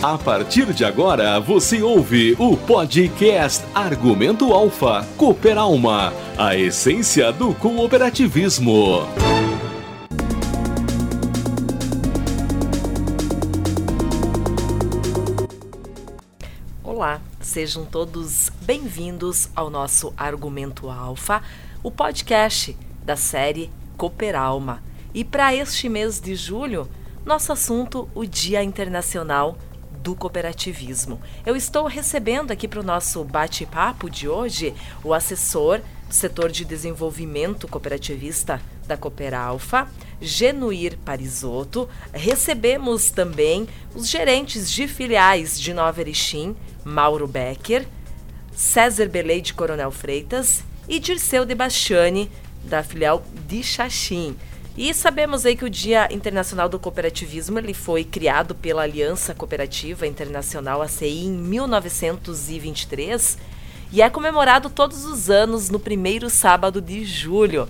A partir de agora, você ouve o podcast Argumento Alfa Cooper Alma, a essência do cooperativismo. Olá, sejam todos bem-vindos ao nosso Argumento Alfa, o podcast da série Cooper Alma. E para este mês de julho, nosso assunto, o Dia Internacional do cooperativismo. Eu estou recebendo aqui para o nosso bate-papo de hoje o assessor do setor de desenvolvimento cooperativista da Cooperalfa, Genuir Parisotto. Recebemos também os gerentes de filiais de Nova Erechim, Mauro Becker, César Belei de Coronel Freitas e Dirceu de Bastiani, da filial de Xaxim. E sabemos aí que o Dia Internacional do Cooperativismo ele foi criado pela Aliança Cooperativa Internacional ACI em 1923 e é comemorado todos os anos no primeiro sábado de julho.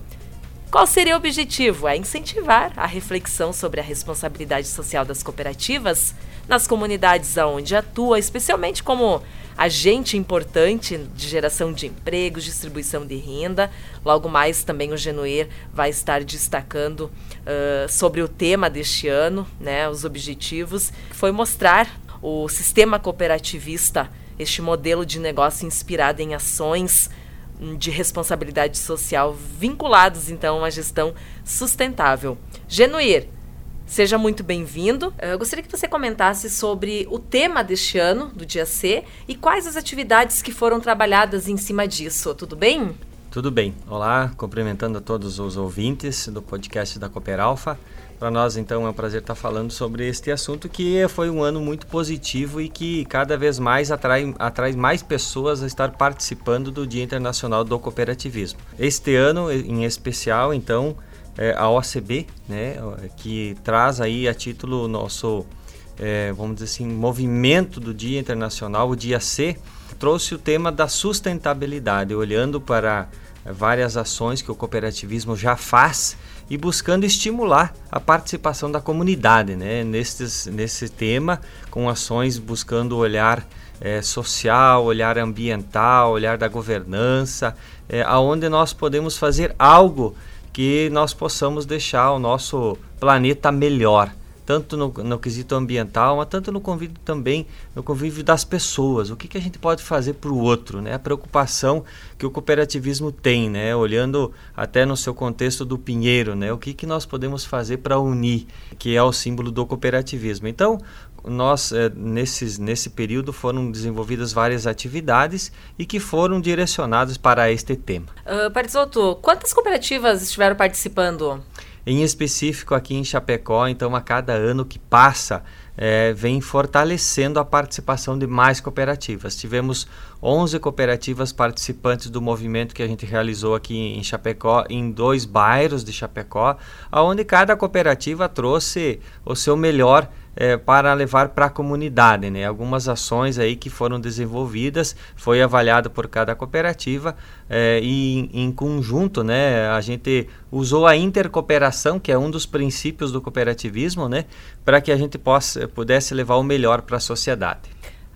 Qual seria o objetivo? É incentivar a reflexão sobre a responsabilidade social das cooperativas nas comunidades aonde atua, especialmente como agente importante de geração de empregos, distribuição de renda. Logo mais também o Genuer vai estar destacando uh, sobre o tema deste ano, né, os objetivos, que foi mostrar o sistema cooperativista, este modelo de negócio inspirado em ações de responsabilidade social vinculados então à gestão sustentável. Genuir, Seja muito bem-vindo. Eu gostaria que você comentasse sobre o tema deste ano, do dia C, e quais as atividades que foram trabalhadas em cima disso. Tudo bem? Tudo bem. Olá, cumprimentando a todos os ouvintes do podcast da Cooper Alpha. Para nós, então, é um prazer estar falando sobre este assunto que foi um ano muito positivo e que cada vez mais atrai, atrai mais pessoas a estar participando do Dia Internacional do Cooperativismo. Este ano, em especial, então, é, a OCB, né, que traz aí a título o nosso, é, vamos dizer assim, movimento do Dia Internacional, o Dia C, trouxe o tema da sustentabilidade, olhando para várias ações que o cooperativismo já faz e buscando estimular a participação da comunidade né, nesse, nesse tema, com ações buscando olhar é, social, olhar ambiental, olhar da governança, é, aonde nós podemos fazer algo que nós possamos deixar o nosso planeta melhor, tanto no, no quesito ambiental, mas tanto no convívio também, no convívio das pessoas. O que, que a gente pode fazer para o outro, né? A preocupação que o cooperativismo tem, né? Olhando até no seu contexto do pinheiro, né? O que, que nós podemos fazer para unir, que é o símbolo do cooperativismo. Então, nós é, nesses, nesse período foram desenvolvidas várias atividades e que foram direcionadas para este tema. Uh, quantas cooperativas estiveram participando? Em específico aqui em Chapecó, então a cada ano que passa, é, vem fortalecendo a participação de mais cooperativas. Tivemos 11 cooperativas participantes do movimento que a gente realizou aqui em Chapecó, em dois bairros de Chapecó, onde cada cooperativa trouxe o seu melhor é, para levar para a comunidade. Né? Algumas ações aí que foram desenvolvidas, foi avaliado por cada cooperativa é, e em, em, conjunto né, a gente usou a intercooperação, que é um dos princípios do cooperativismo, né, para que a gente possa, pudesse levar o melhor para a sociedade.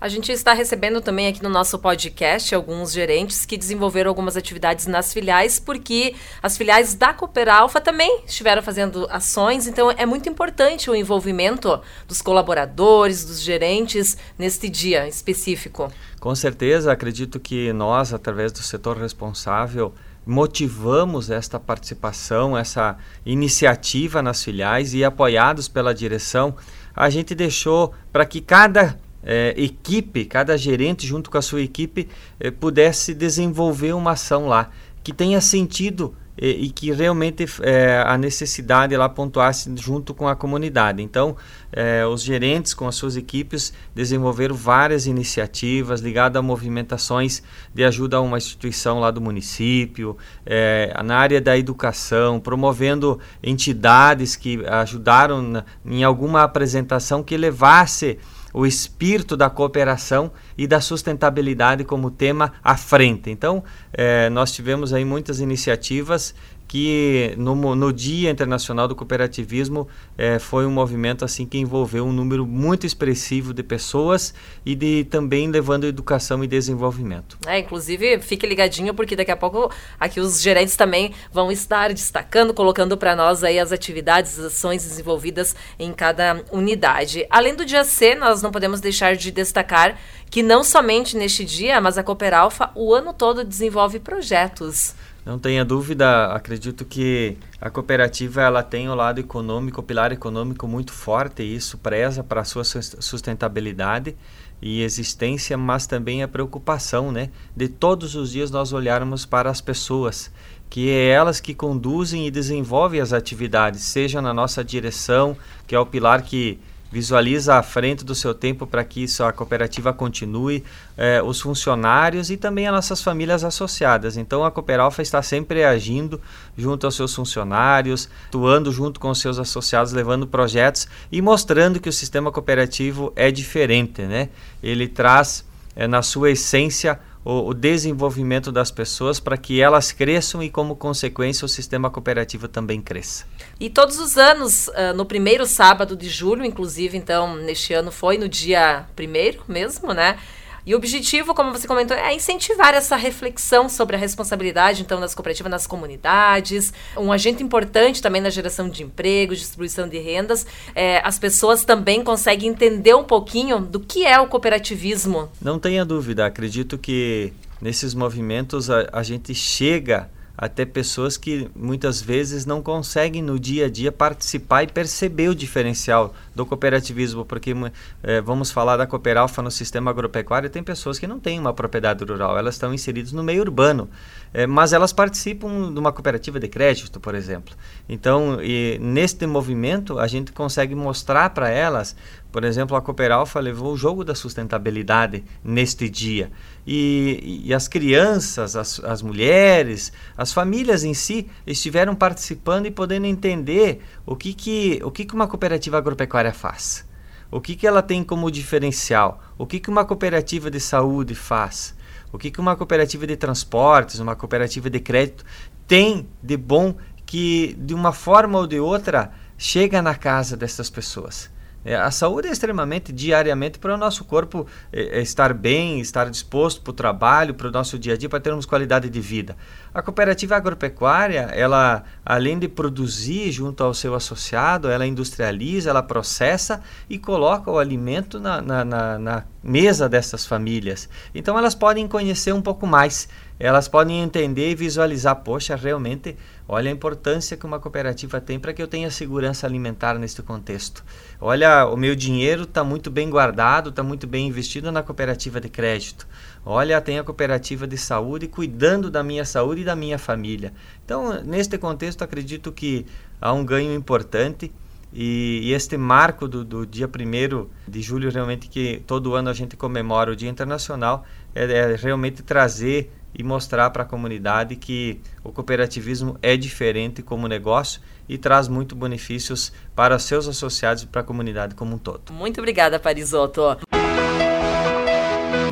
A gente está recebendo também aqui no nosso podcast alguns gerentes que desenvolveram algumas atividades nas filiais, porque as filiais da Cooper Alpha também estiveram fazendo ações, então é muito importante o envolvimento dos colaboradores, dos gerentes neste dia específico. Com certeza, acredito que nós, através do setor responsável, motivamos esta participação, essa iniciativa nas filiais e apoiados pela direção, a gente deixou para que cada é, equipe, cada gerente junto com a sua equipe é, pudesse desenvolver uma ação lá que tenha sentido e, e que realmente é, a necessidade lá pontuasse junto com a comunidade. Então, é, os gerentes com as suas equipes desenvolveram várias iniciativas ligadas a movimentações de ajuda a uma instituição lá do município, é, na área da educação, promovendo entidades que ajudaram na, em alguma apresentação que levasse o espírito da cooperação e da sustentabilidade como tema à frente. Então, eh, nós tivemos aí muitas iniciativas que no, no Dia Internacional do Cooperativismo é, foi um movimento assim que envolveu um número muito expressivo de pessoas e de também levando educação e desenvolvimento. É, inclusive fique ligadinho porque daqui a pouco aqui os gerentes também vão estar destacando, colocando para nós aí as atividades, as ações desenvolvidas em cada unidade. Além do dia C, nós não podemos deixar de destacar que não somente neste dia, mas a Cooper Alpha o ano todo desenvolve projetos. Não tenha dúvida, acredito que a cooperativa ela tem o lado econômico, o pilar econômico muito forte, e isso preza para a sua sustentabilidade e existência, mas também a preocupação, né, de todos os dias nós olharmos para as pessoas, que é elas que conduzem e desenvolvem as atividades, seja na nossa direção, que é o pilar que visualiza à frente do seu tempo para que isso, a cooperativa continue, eh, os funcionários e também as nossas famílias associadas. Então a Cooperalfa está sempre agindo junto aos seus funcionários, atuando junto com os seus associados, levando projetos e mostrando que o sistema cooperativo é diferente, né? Ele traz eh, na sua essência o, o desenvolvimento das pessoas para que elas cresçam e, como consequência, o sistema cooperativo também cresça. E todos os anos, uh, no primeiro sábado de julho, inclusive, então, neste ano foi no dia primeiro mesmo, né? E o objetivo, como você comentou, é incentivar essa reflexão sobre a responsabilidade, então, das cooperativas nas comunidades, um agente importante também na geração de emprego, distribuição de rendas. É, as pessoas também conseguem entender um pouquinho do que é o cooperativismo. Não tenha dúvida, acredito que nesses movimentos a, a gente chega até pessoas que muitas vezes não conseguem no dia a dia participar e perceber o diferencial do cooperativismo, porque é, vamos falar da Cooperalfa no sistema agropecuário, tem pessoas que não têm uma propriedade rural, elas estão inseridas no meio urbano, é, mas elas participam de uma cooperativa de crédito, por exemplo. Então, neste movimento, a gente consegue mostrar para elas por exemplo, a Cooperalfa levou o jogo da sustentabilidade neste dia. E, e as crianças, as, as mulheres, as famílias em si estiveram participando e podendo entender o que, que, o que, que uma cooperativa agropecuária faz. O que, que ela tem como diferencial? O que, que uma cooperativa de saúde faz? O que, que uma cooperativa de transportes, uma cooperativa de crédito tem de bom que, de uma forma ou de outra, chega na casa dessas pessoas? É, a saúde é extremamente diariamente para o nosso corpo é, é estar bem, estar disposto para o trabalho, para o nosso dia a dia, para termos qualidade de vida. A cooperativa agropecuária, ela além de produzir junto ao seu associado, ela industrializa, ela processa e coloca o alimento na, na, na, na mesa dessas famílias. Então elas podem conhecer um pouco mais elas podem entender e visualizar, poxa, realmente, olha a importância que uma cooperativa tem para que eu tenha segurança alimentar neste contexto. Olha, o meu dinheiro está muito bem guardado, está muito bem investido na cooperativa de crédito. Olha, tem a cooperativa de saúde cuidando da minha saúde e da minha família. Então, neste contexto, acredito que há um ganho importante e, e, este marco do, do dia 1 de julho, realmente, que todo ano a gente comemora o Dia Internacional, é, é realmente trazer e mostrar para a comunidade que o cooperativismo é diferente como negócio e traz muito benefícios para seus associados e para a comunidade como um todo. Muito obrigada, Parisotto.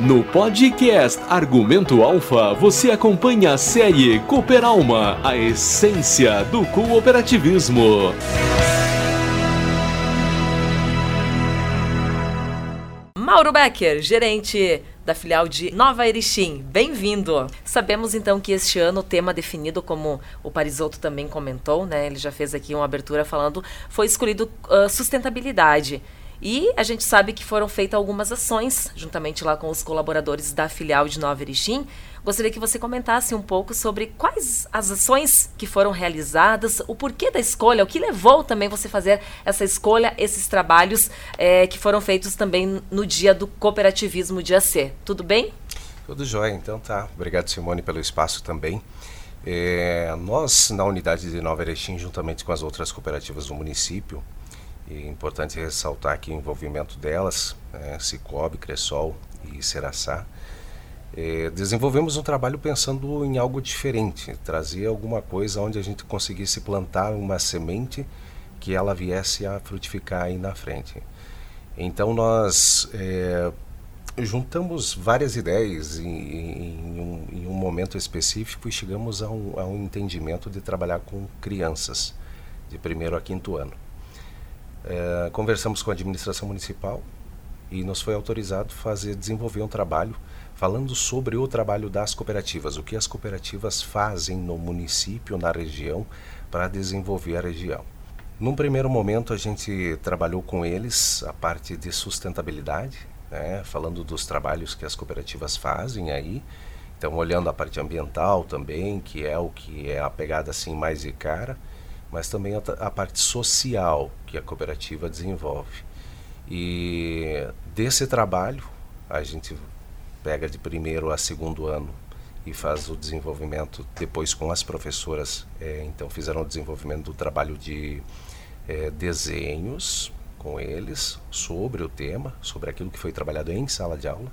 No podcast Argumento Alfa, você acompanha a série Cooperalma, a essência do cooperativismo. Mauro Becker, gerente da filial de Nova Erechim. Bem-vindo! Sabemos então que este ano o tema definido, como o Parisotto também comentou, né? Ele já fez aqui uma abertura falando, foi escolhido uh, sustentabilidade. E a gente sabe que foram feitas algumas ações, juntamente lá com os colaboradores da filial de Nova Erechim. Gostaria que você comentasse um pouco sobre quais as ações que foram realizadas, o porquê da escolha, o que levou também você fazer essa escolha, esses trabalhos é, que foram feitos também no dia do cooperativismo dia C. Tudo bem? Tudo jóia, então tá. Obrigado, Simone, pelo espaço também. É, nós, na unidade de Nova Erechim, juntamente com as outras cooperativas do município, é importante ressaltar aqui o envolvimento delas, é, Cicobi, Cressol e Seraçá. É, desenvolvemos um trabalho pensando em algo diferente, trazer alguma coisa onde a gente conseguisse plantar uma semente que ela viesse a frutificar aí na frente. Então nós é, juntamos várias ideias em, em, um, em, um, momento específico e chegamos a um, a um, entendimento de trabalhar com crianças de primeiro a quinto ano. É, conversamos com a administração municipal e nos foi autorizado fazer desenvolver um trabalho falando sobre o trabalho das cooperativas, o que as cooperativas fazem no município, na região, para desenvolver a região. Num primeiro momento, a gente trabalhou com eles a parte de sustentabilidade, né, falando dos trabalhos que as cooperativas fazem aí. Então, olhando a parte ambiental também, que é o que é a pegada assim mais de cara, mas também a, a parte social que a cooperativa desenvolve. E desse trabalho, a gente pega de primeiro a segundo ano e faz o desenvolvimento depois com as professoras. É, então, fizeram o desenvolvimento do trabalho de é, desenhos com eles sobre o tema, sobre aquilo que foi trabalhado em sala de aula.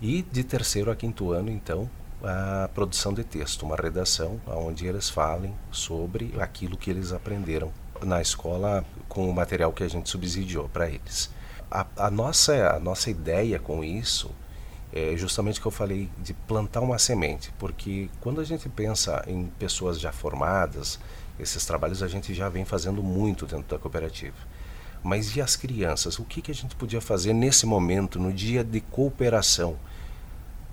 E de terceiro a quinto ano, então, a produção de texto, uma redação onde eles falem sobre aquilo que eles aprenderam na escola com o material que a gente subsidiou para eles. A, a, nossa, a nossa ideia com isso é justamente o que eu falei de plantar uma semente, porque quando a gente pensa em pessoas já formadas, esses trabalhos a gente já vem fazendo muito dentro da cooperativa. Mas e as crianças? O que, que a gente podia fazer nesse momento, no dia de cooperação?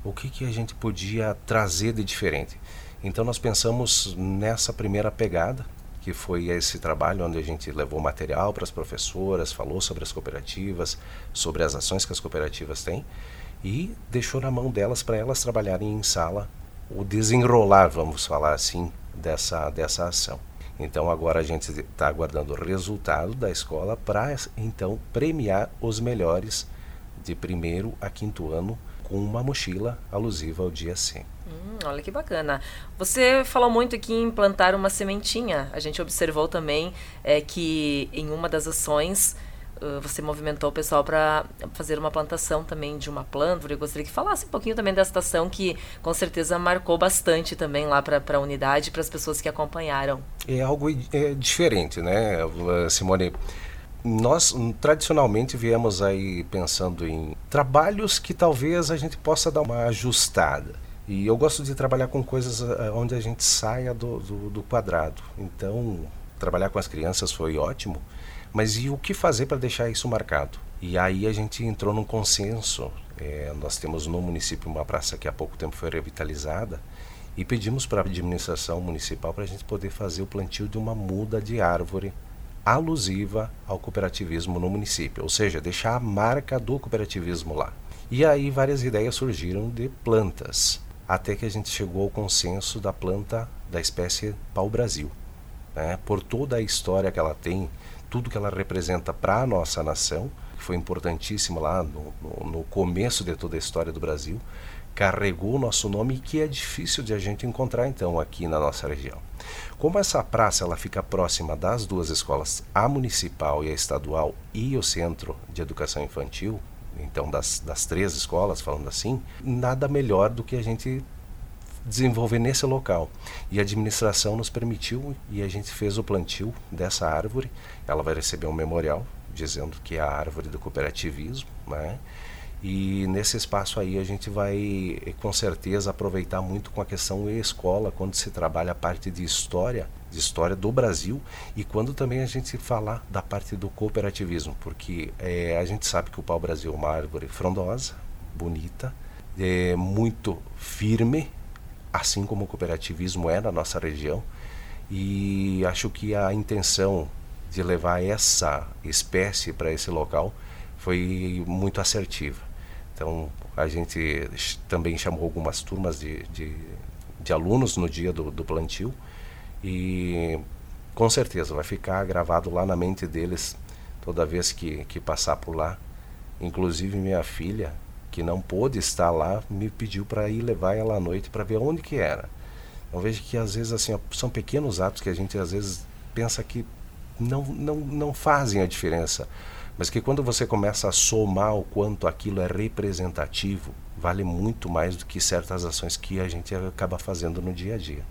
O que, que a gente podia trazer de diferente? Então nós pensamos nessa primeira pegada, que foi esse trabalho onde a gente levou material para as professoras, falou sobre as cooperativas, sobre as ações que as cooperativas têm e deixou na mão delas para elas trabalharem em sala o desenrolar, vamos falar assim, dessa, dessa ação. Então agora a gente está aguardando o resultado da escola para então premiar os melhores de primeiro a quinto ano com uma mochila alusiva ao dia C. Hum, olha que bacana. Você falou muito aqui em plantar uma sementinha. A gente observou também é, que em uma das ações você movimentou o pessoal para fazer uma plantação também de uma planta. Eu gostaria que falasse um pouquinho também dessa estação que com certeza marcou bastante também lá para a unidade, para as pessoas que acompanharam. É algo é, diferente, né, Simone? Nós tradicionalmente viemos aí pensando em trabalhos que talvez a gente possa dar uma ajustada. E eu gosto de trabalhar com coisas onde a gente saia do, do, do quadrado. Então, trabalhar com as crianças foi ótimo mas e o que fazer para deixar isso marcado? E aí a gente entrou num consenso. É, nós temos no município uma praça que há pouco tempo foi revitalizada e pedimos para a administração municipal para a gente poder fazer o plantio de uma muda de árvore alusiva ao cooperativismo no município, ou seja, deixar a marca do cooperativismo lá. E aí várias ideias surgiram de plantas, até que a gente chegou ao consenso da planta da espécie pau-brasil. Né? Por toda a história que ela tem, tudo que ela representa para a nossa nação, que foi importantíssimo lá no, no, no, começo de toda a história do Brasil, carregou o nosso nome que é difícil de a gente encontrar então aqui na nossa região. Como essa praça ela fica próxima das duas escolas, a municipal e a estadual e o centro de educação infantil, então das, das três escolas, falando assim, nada melhor do que a gente desenvolver nesse local. E a administração nos permitiu e a gente fez o plantio dessa árvore. Ela vai receber um memorial dizendo que é a árvore do cooperativismo, né? E nesse espaço aí a gente vai com certeza aproveitar muito com a questão escola quando se trabalha a parte de história, de história do Brasil e quando também a gente falar da parte do cooperativismo, porque é, a gente sabe que o pau-brasil é uma árvore frondosa, bonita, é muito firme assim como o cooperativismo é na nossa região. E acho que a intenção de levar essa espécie para esse local foi muito assertiva. Então, a gente também chamou algumas turmas de, de, de alunos no dia do, do plantio e com certeza vai ficar gravado lá na mente deles toda vez que, que passar por lá. Inclusive, minha filha, que não pôde estar lá, me pediu para ir levar ela à noite para ver onde que era. Então vejo que às vezes assim são pequenos atos que a gente às vezes pensa que não, não, não fazem a diferença, mas que quando você começa a somar o quanto aquilo é representativo, vale muito mais do que certas ações que a gente acaba fazendo no dia a dia.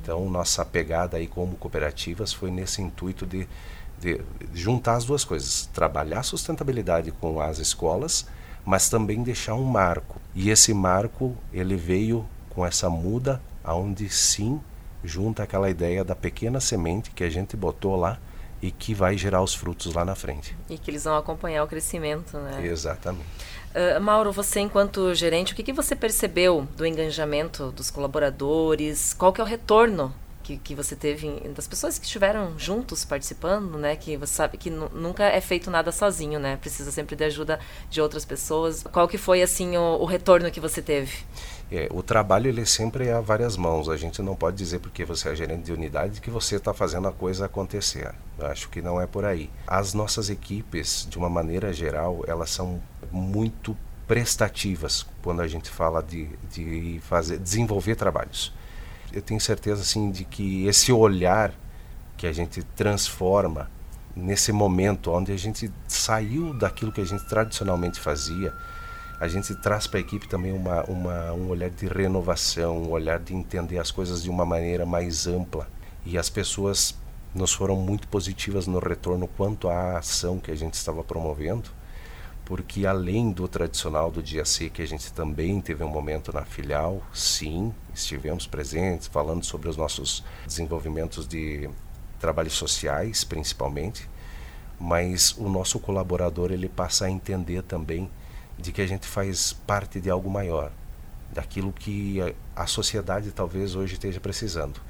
Então nossa pegada aí como cooperativas foi nesse intuito de, de juntar as duas coisas, trabalhar sustentabilidade com as escolas mas também deixar um marco. E esse marco, ele veio com essa muda, aonde sim junta aquela ideia da pequena semente que a gente botou lá e que vai gerar os frutos lá na frente. E que eles vão acompanhar o crescimento, né? Exatamente. Uh, Mauro, você enquanto gerente, o que, que você percebeu do engajamento dos colaboradores? Qual que é o retorno que, que você teve das pessoas que estiveram juntos participando, né? Que você sabe que nunca é feito nada sozinho, né? Precisa sempre de ajuda de outras pessoas. Qual que foi assim o, o retorno que você teve? É, o trabalho ele sempre é a várias mãos. A gente não pode dizer porque você é gerente de unidade que você está fazendo a coisa acontecer. Eu acho que não é por aí. As nossas equipes, de uma maneira geral, elas são muito prestativas quando a gente fala de, de fazer, desenvolver trabalhos. Eu tenho certeza assim de que esse olhar que a gente transforma nesse momento onde a gente saiu daquilo que a gente tradicionalmente fazia a gente traz para a equipe também uma, uma, um olhar de renovação, um olhar de entender as coisas de uma maneira mais ampla. E as pessoas nos foram muito positivas no retorno quanto à ação que a gente estava promovendo, porque além do tradicional do dia C, que a gente também teve um momento na filial, sim, estivemos presentes falando sobre os nossos desenvolvimentos de trabalhos sociais, principalmente, mas o nosso colaborador ele passa a entender também de que a gente faz parte de algo maior, daquilo que a sociedade talvez hoje esteja precisando,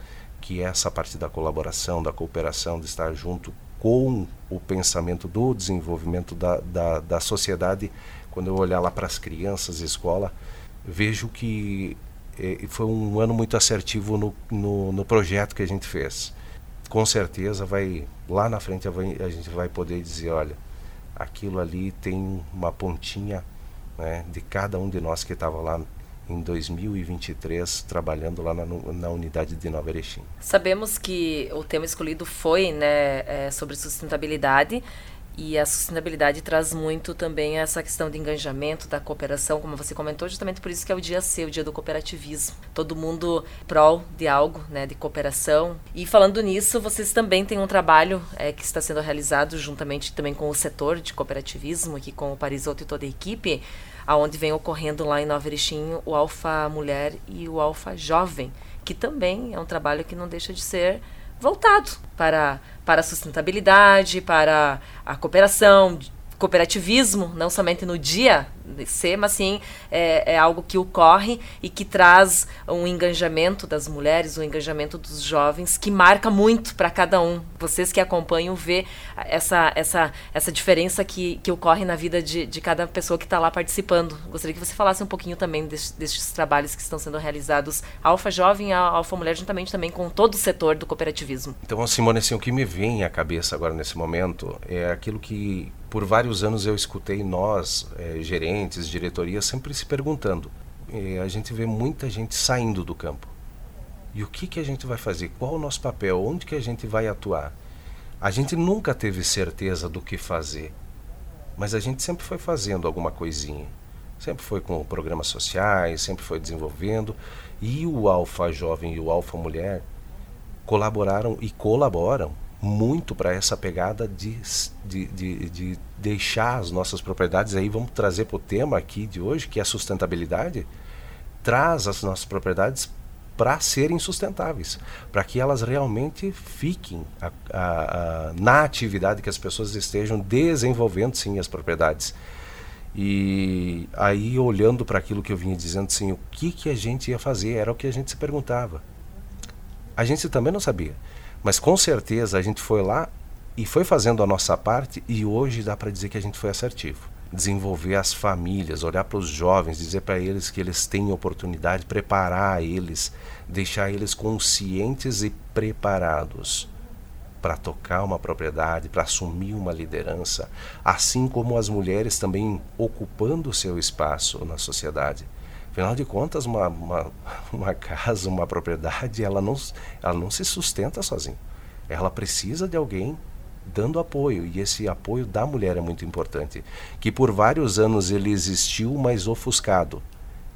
que é essa parte da colaboração, da cooperação, de estar junto com o pensamento do desenvolvimento da, da, da sociedade. Quando eu olhar lá para as crianças, escola, vejo que eh, foi um ano muito assertivo no, no, no, projeto que a gente fez. Com certeza vai lá na frente a gente vai poder dizer, olha, aquilo ali tem uma pontinha né, de cada um de nós que estava lá em 2023 trabalhando lá na, na unidade de Nova Erechim. Sabemos que o tema escolhido foi né, é, sobre sustentabilidade e a sustentabilidade traz muito também essa questão de engajamento, da cooperação, como você comentou, justamente por isso que é o dia C, o dia do cooperativismo. Todo mundo prol de algo, né, de cooperação. E falando nisso, vocês também têm um trabalho é, que está sendo realizado juntamente também com o setor de cooperativismo, aqui com o Parisoto e toda a equipe, aonde vem ocorrendo lá em Nova Erechim o Alfa Mulher e o Alfa Jovem, que também é um trabalho que não deixa de ser voltado para, para a sustentabilidade, para a cooperação, cooperativismo, não somente no dia Mas sim é, é, algo que ocorre e que traz um engajamento das mulheres, um engajamento dos jovens, que marca muito para cada um. Vocês que acompanham vê essa, essa, essa diferença que, que ocorre na vida de, de cada pessoa que está lá participando. Gostaria que você falasse um pouquinho também destes trabalhos que estão sendo realizados Alfa Jovem e Alfa Mulher, juntamente também com todo o setor do cooperativismo. Então, Simone, assim, o que me vem à cabeça agora nesse momento é aquilo que por vários anos eu escutei nós, é, gerentes, diretoria, sempre se perguntando. É, a gente vê muita gente saindo do campo. E o que, que a gente vai fazer? Qual o nosso papel? Onde que a gente vai atuar? A gente nunca teve certeza do que fazer, mas a gente sempre foi fazendo alguma coisinha. Sempre foi com programas sociais, sempre foi desenvolvendo. E o Alfa Jovem e o Alfa Mulher colaboraram e colaboram muito para essa pegada de, de, de, de, deixar as nossas propriedades, aí vamos trazer para o tema aqui de hoje, que é a sustentabilidade, traz as nossas propriedades para serem sustentáveis, para que elas realmente fiquem a, a, a, na atividade que as pessoas estejam desenvolvendo sim as propriedades. E aí olhando para aquilo que eu vinha dizendo, sim, o que que a gente ia fazer era o que a gente se perguntava. A gente também não sabia. Mas com certeza a gente foi lá e foi fazendo a nossa parte e hoje dá para dizer que a gente foi assertivo. Desenvolver as famílias, olhar para os jovens, dizer para eles que eles têm oportunidade, preparar eles, deixar eles conscientes e preparados para tocar uma propriedade, para assumir uma liderança, assim como as mulheres também ocupando seu espaço na sociedade. Afinal de contas, uma, uma, uma, casa, uma propriedade, ela não, ela não se sustenta sozinha. Ela precisa de alguém dando apoio, e esse apoio da mulher é muito importante. Que por vários anos ele existiu, mas ofuscado.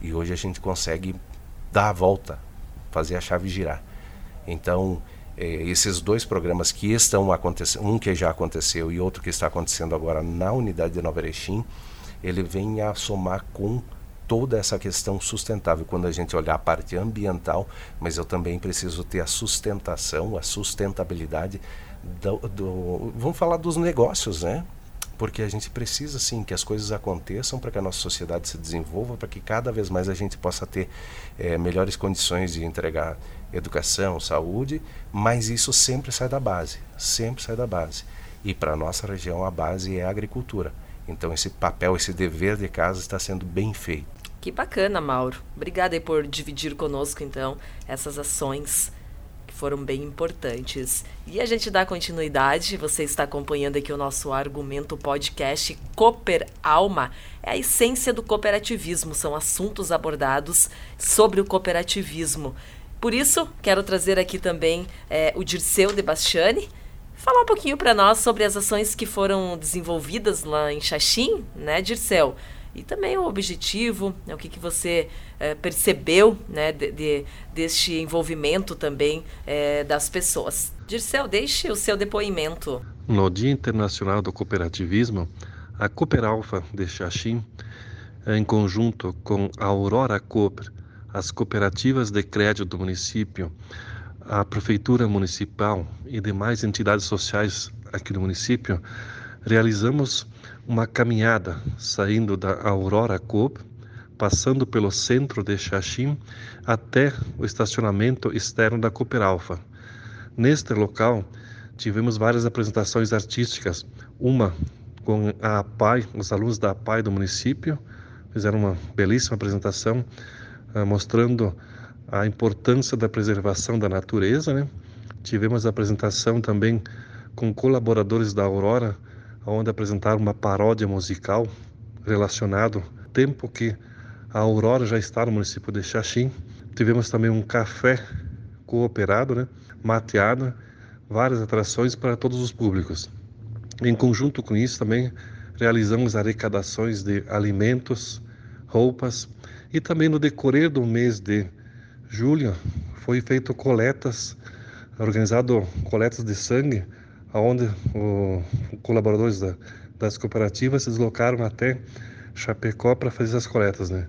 E hoje a gente consegue dar a volta, fazer a chave girar. Então, eh, esses dois programas que estão acontecendo, um que já aconteceu e outro que está acontecendo agora na unidade de Nova Erechim, ele vem a somar com toda essa questão sustentável quando a gente olhar a parte ambiental, mas eu também preciso ter a sustentação, a sustentabilidade do, do vamos falar dos negócios, né? Porque a gente precisa sim que as coisas aconteçam para que a nossa sociedade se desenvolva, para que cada vez mais a gente possa ter é, melhores condições de entregar educação, saúde, mas isso sempre sai da base, sempre sai da base. E para a nossa região a base é a agricultura. Então esse papel, esse dever de casa está sendo bem feito. Que bacana, Mauro. Obrigada aí por dividir conosco, então, essas ações que foram bem importantes. E a gente dá continuidade, você está acompanhando aqui o nosso argumento podcast Cooper Alma. É a essência do cooperativismo, são assuntos abordados sobre o cooperativismo. Por isso, quero trazer aqui também é, o Dirceu de Bastiani, falar um pouquinho para nós sobre as ações que foram desenvolvidas lá em Xaxim, né, Dirceu? E também o objetivo, né, o que, que você é, percebeu né, de, de, deste envolvimento também é, das pessoas. Dirceu, deixe o seu depoimento. No Dia Internacional do Cooperativismo, a Cooperalfa de Xaxim, em conjunto com a Aurora Cooper, as cooperativas de crédito do município, a Prefeitura Municipal e demais entidades sociais aqui do município, realizamos uma caminhada saindo da Aurora Coop, passando pelo centro de Xaxim até o estacionamento externo da Cooper Alpha. Neste local, tivemos várias apresentações artísticas, uma com a APAI, os alunos da APAI do município, fizeram uma belíssima apresentação uh, mostrando a importância da preservação da natureza. Né? Tivemos a apresentação também com colaboradores da Aurora, onde apresentaram uma paródia musical relacionado tempo que a Aurora já está no município de Xaxim. Tivemos também um café cooperado, né, mateado, várias atrações para todos os públicos. Em conjunto com isso também realizamos arrecadações de alimentos, roupas e também no decorrer do mês de julho foi feito coletas, organizado coletas de sangue onde os colaboradores da, das cooperativas se deslocaram até Chapecó para fazer as coletas, né?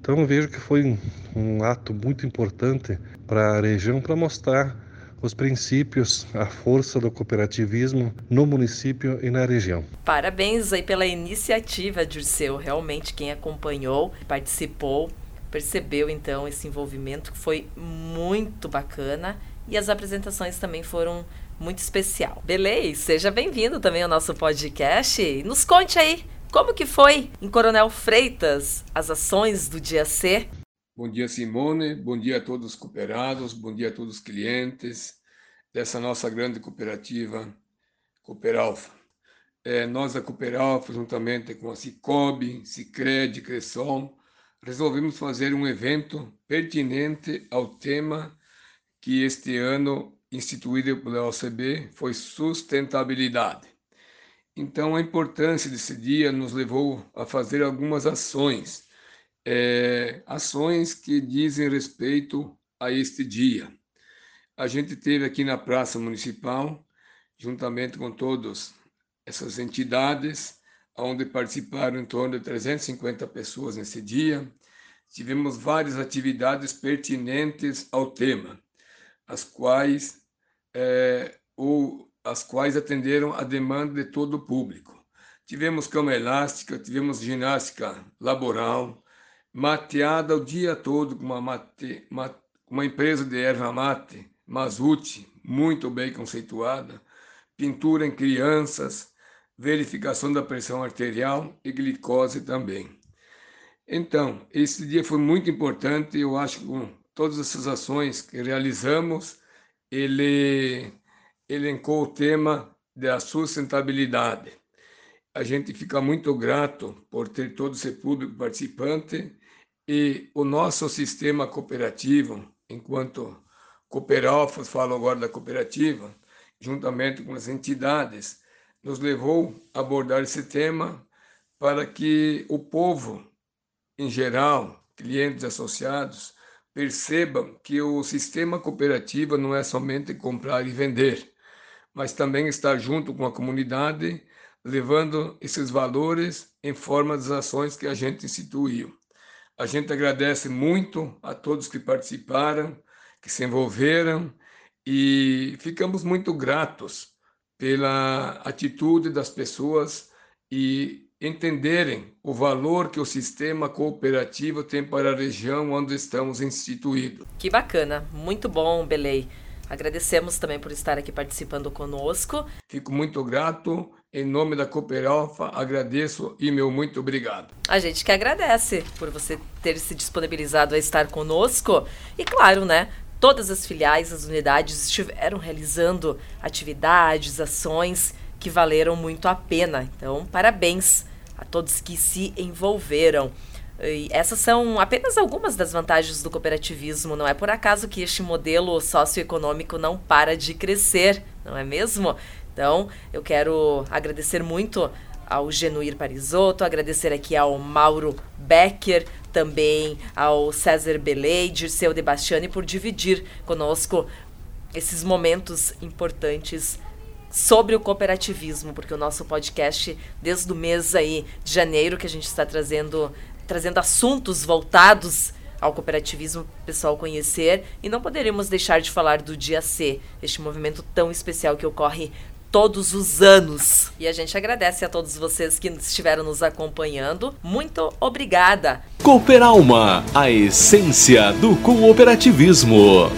Então eu vejo que foi um, ato muito importante para a região para mostrar os princípios, a força do cooperativismo no município e na região. Parabéns aí pela iniciativa, Dirceu. Realmente quem acompanhou, participou, percebeu então esse envolvimento que foi muito bacana e as apresentações também foram muito especial. Beleza? Seja bem-vindo também ao nosso podcast. Nos conte aí como que foi em Coronel Freitas as ações do dia C. Bom dia, Simone. Bom dia a todos os cooperados. Bom dia a todos os clientes dessa nossa grande cooperativa Cooperalfa. É, nós da Cooperalfa, juntamente com a Cicobi, Cicred, Cresson, resolvemos fazer um evento pertinente ao tema que este ano instituída pela OCB foi sustentabilidade. Então, a importância desse dia nos levou a fazer algumas ações, é, ações que dizem respeito a este dia. A gente teve aqui na Praça Municipal, juntamente com todas essas entidades, onde participaram em torno de 350 pessoas nesse dia. Tivemos várias atividades pertinentes ao tema as quais, é, ou, as quais atenderam a demanda de todo o público. Tivemos cama elástica, tivemos ginástica laboral, mateada o dia todo com uma, mate, uma empresa de erva mate, Mazute, muito bem conceituada, pintura em crianças, verificação da pressão arterial e glicose também. Então, esse dia foi muito importante, eu acho que todas essas ações que realizamos, ele elencou o tema da sustentabilidade. A gente fica muito grato por ter todo esse público participante e o nosso sistema cooperativo, enquanto Cooperalfas, falo agora da cooperativa, juntamente com as entidades, nos levou a abordar esse tema para que o povo, em geral, clientes associados, percebam que o sistema cooperativo não é somente comprar e vender, mas também estar junto com a comunidade, levando esses valores em forma das ações que a gente instituiu. A gente agradece muito a todos que participaram, que se envolveram e ficamos muito gratos pela atitude das pessoas e entenderem o valor que o sistema cooperativo tem para a região onde estamos instituídos. Que bacana, muito bom, Belei. Agradecemos também por estar aqui participando conosco. Fico muito grato. Em nome da Cooper Alpha, agradeço e meu muito obrigado. A gente que agradece por você ter se disponibilizado a estar conosco. E claro, né? Todas as filiais, as unidades estiveram realizando atividades, ações que valeram muito a pena. Então, parabéns a todos que se envolveram. E essas são apenas algumas das vantagens do cooperativismo. Não é por acaso que este modelo socioeconômico não para de crescer, não é mesmo? Então, eu quero agradecer muito ao Genuir Parisotto, agradecer aqui ao Mauro Becker, também ao César Belei, Dirceu De Bastiani por dividir conosco esses momentos importantes sobre o cooperativismo, porque o nosso podcast, desde o mês aí de janeiro, que a gente está trazendo, trazendo assuntos voltados ao cooperativismo pessoal conhecer e não poderíamos deixar de falar do Dia C, este movimento tão especial que ocorre todos os anos. E a gente agradece a todos vocês que estiveram nos acompanhando. Muito obrigada. Cooperalma, a essência do cooperativismo.